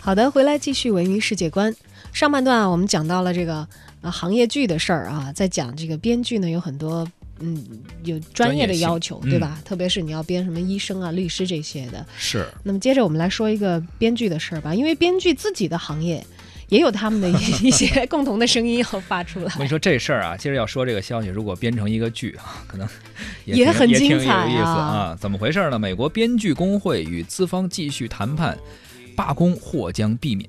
好的，回来继续文娱世界观。上半段啊，我们讲到了这个呃行业剧的事儿啊，在讲这个编剧呢有很多嗯有专业的要求，对吧？特别是你要编什么医生啊、律师这些的。是那么接着我们来说一个编剧的事儿吧，因为编剧自己的行业也有他们的一 一些共同的声音要发出来。我跟你说这事儿啊，接着要说这个消息，如果编成一个剧啊，可能也挺也很也挺有精彩意思啊啊。怎么回事呢？美国编剧工会与资方继续谈判，罢工或将避免。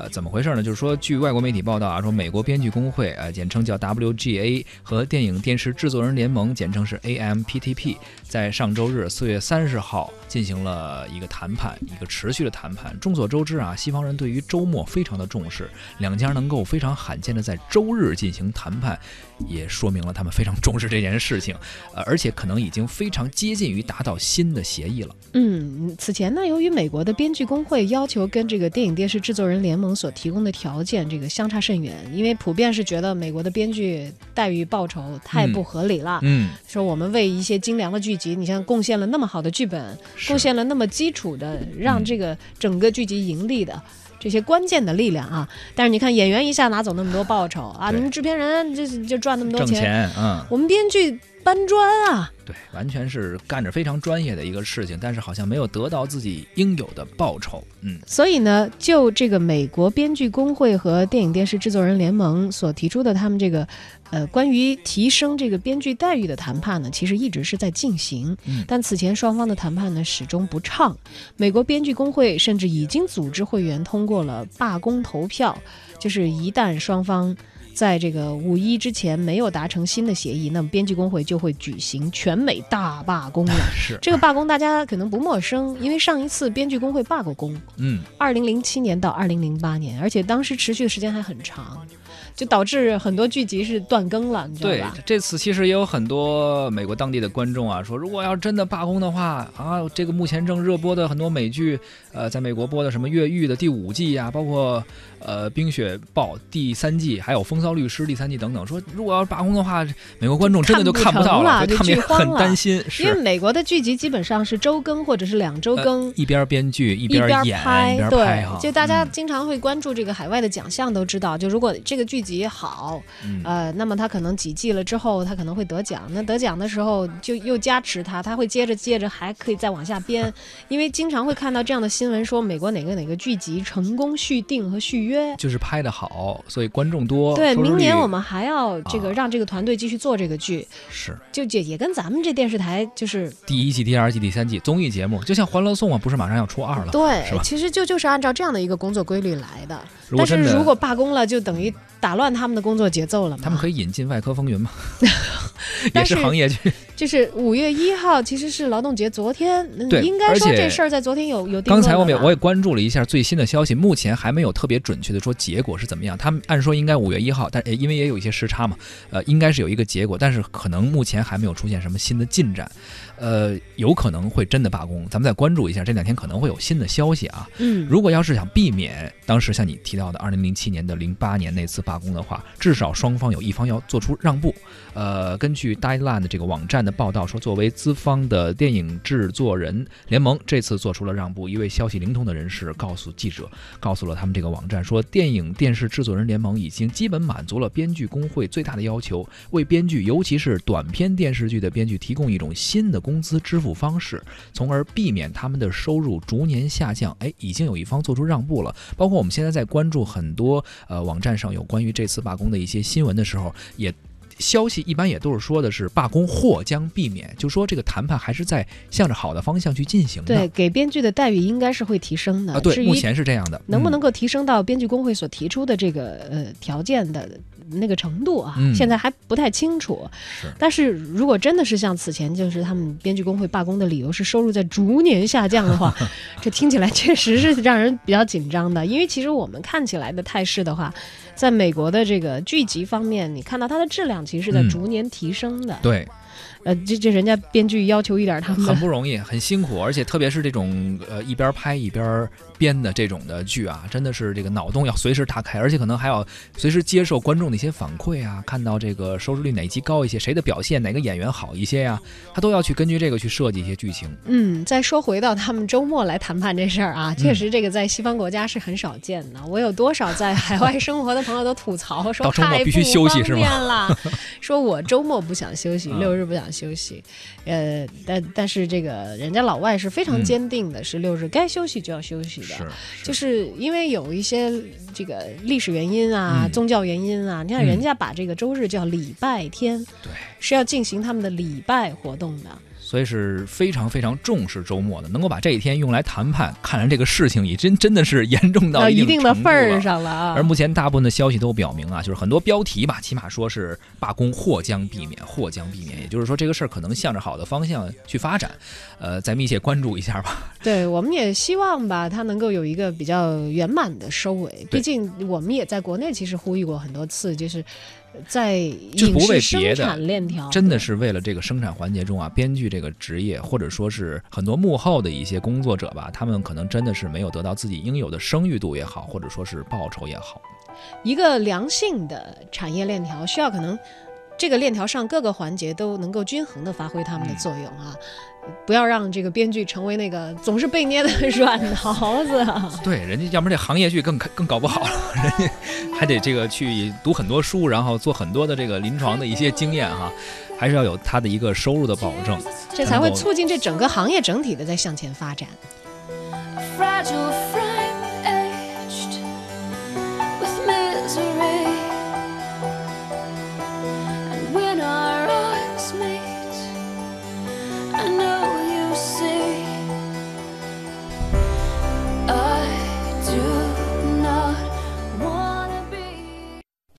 呃，怎么回事呢？就是说，据外国媒体报道啊，说美国编剧工会，呃，简称叫 WGA 和电影电视制作人联盟，简称是 AMPTP，在上周日四月三十号进行了一个谈判，一个持续的谈判。众所周知啊，西方人对于周末非常的重视，两家能够非常罕见的在周日进行谈判，也说明了他们非常重视这件事情，呃，而且可能已经非常接近于达到新的协议了。嗯，此前呢，由于美国的编剧工会要求跟这个电影电视制作人联盟所提供的条件这个相差甚远，因为普遍是觉得美国的编剧待遇报酬太不合理了。嗯，说我们为一些精良的剧集，你像贡献了那么好的剧本，贡献了那么基础的让嗯这个整个剧集盈利的。这些关键的力量啊，但是你看演员一下拿走那么多报酬啊，你们制片人就就赚那么多挣钱，嗯。我们编剧搬砖啊，对，完全是干着非常专业的一个事情，但是好像没有得到自己应有的报酬。嗯，所以呢，就这个美国编剧工会和电影电视制作人联盟所提出的他们这个，呃，关于提升这个编剧待遇的谈判呢，其实一直是在进行。嗯但此前双方的谈判呢始终不畅，美国编剧工会甚至已经组织会员通过了罢工投票，就是一旦双方。在这个五一之前没有达成新的协议，那么编剧工会就会举行全美大罢工了。是，这个罢工大家可能不陌生，因为上一次编剧工会罢过工，嗯，二零零七年到二零零八年，而且当时持续的时间还很长，就导致很多剧集是断更了，你知道对吧？，这次其实也有很多美国当地的观众啊说，如果要真的罢工的话啊，这个目前正热播的很多美剧，呃，在美国播的什么《越狱》的第五季呀、包括呃《冰雪暴》第三季，还有《风骚律师》第三季等等，说如果要是罢工的话，美国观众真的就看不到了他们也很就剧荒了担心，因为。美国的剧集基本上是周更或者是两周更。呃一边编剧一一边演拍，一边对就大家嗯经常会关注这个海外的奖项，都知道，就如果这个剧集好，嗯呃，那么他可能几季了之后，他可能会得奖。那得奖的时候就又加持他，他会接着接着还可以再往下编，因为经常会看到这样的新闻，说美国哪个哪个剧集成功续订和续约。就是拍的好，所以观众多。对，明年我们还要这个啊让这个团队继续做这个剧，是就也也跟咱们这电视台就是第一季、第二季、第三季综艺节目，就像《欢乐颂》啊，不是马上要出二了？对，其实就就是按照这样的一个工作规律来的。但是如果罢工了，就等于打乱他们的工作节奏了吗。他们可以引进《外科风云》嘛，也是是行业剧。就是五月一号，其实是劳动节，昨天嗯对应该说这事儿在昨天有有定刚才我们也我也关注了一下最新的消息，目前还没有特别准确的说结果是怎么样。他们按说应该五月一号，但呃因为也有一些时差嘛，呃，应该是有一个结果，但是可能目前还没有出现什么新的进展，呃，有可能会真的罢工，咱们再关注一下，这两天可能会有新的消息啊。嗯，如果要是想避免当时像你提到的二零零七年的零八年那次罢工的话，至少双方有一方要做出让步。呃，根据 Deadline 的这个网站的报道说，作为资方的电影制作人联盟这次做出了让步。一位消息灵通的人士告诉记者，告诉了他们这个网站说，电影电视制作人联盟已经基本满足了编剧工会最大的要求，为编剧，尤其是短篇电视剧的编剧提供一种新的工资支付方式，从而避免他们的收入逐年下降。哎，已经有一方做出让步了。包括我们现在在关注很多呃网站上有关于这次罢工的一些新闻的时候，也。消息一般也都是说的是罢工或将避免，就说这个谈判还是在向着好的方向去进行的。对，给编剧的待遇应该是会提升的。啊，对，目前是这样的。嗯能不能够提升到编剧工会所提出的这个呃条件的那个程度啊，嗯现在还不太清楚。是但是如果真的是像此前就是他们编剧工会罢工的理由是收入在逐年下降的话，这听起来确实是让人比较紧张的。因为其实我们看起来的态势的话，在美国的这个剧集方面，你看到它的质量其实是在嗯逐年提升的。对，呃，这这人家编剧要求一点，他们很不容易，很辛苦，而且特别是这种呃一边拍一边编的这种的剧啊，真的是这个脑洞要随时打开，而且可能还要随时接受观众的一些反馈啊，看到这个收视率哪一集高一些，谁的表现哪个演员好一些呀，他都要去根据这个去设计一些剧情。嗯，再说回到他们周末来谈判这事儿啊，确实这个在西方国家是很少见的。我有多少在海外生活的朋友都吐槽说太不方便了，说我周末不想休息，六日不想休息。呃，但但是这个人家老外是非常坚定的，是六日该休息就要休息的，就是因为有一些这个历史原因啊、宗教原因啊，你看人家把这个周日叫礼拜天，对，是要进行他们的礼拜活动的。所以是非常非常重视周末的，能够把这一天用来谈判，看来这个事情已真真的是严重到一定的份儿上了啊。而目前大部分的消息都表明啊，就是很多标题吧，起码说是罢工或将避免，或将避免，也就是说这个事儿可能向着好的方向去发展，呃，再密切关注一下吧。对，我们也希望吧，它能够有一个比较圆满的收尾。毕竟我们也在国内其实呼吁过很多次，就是。在影视生产链条，真的是为了这个生产环节中啊，编剧这个职业，或者说是很多幕后的一些工作者吧，他们可能真的是没有得到自己应有的声誉度也好，或者说是报酬也好。一个良性的产业链条需要可能。这个链条上各个环节都能够均衡的发挥他们的作用啊，不要让这个编剧成为那个总是被捏的软桃子。对，人家要不然这行业剧更更搞不好了，人家还得这个去读很多书，然后做很多的这个临床的一些经验哈，还是要有他的一个收入的保证，这才会促进这整个行业整体的在向前发展。Fragile, fragile.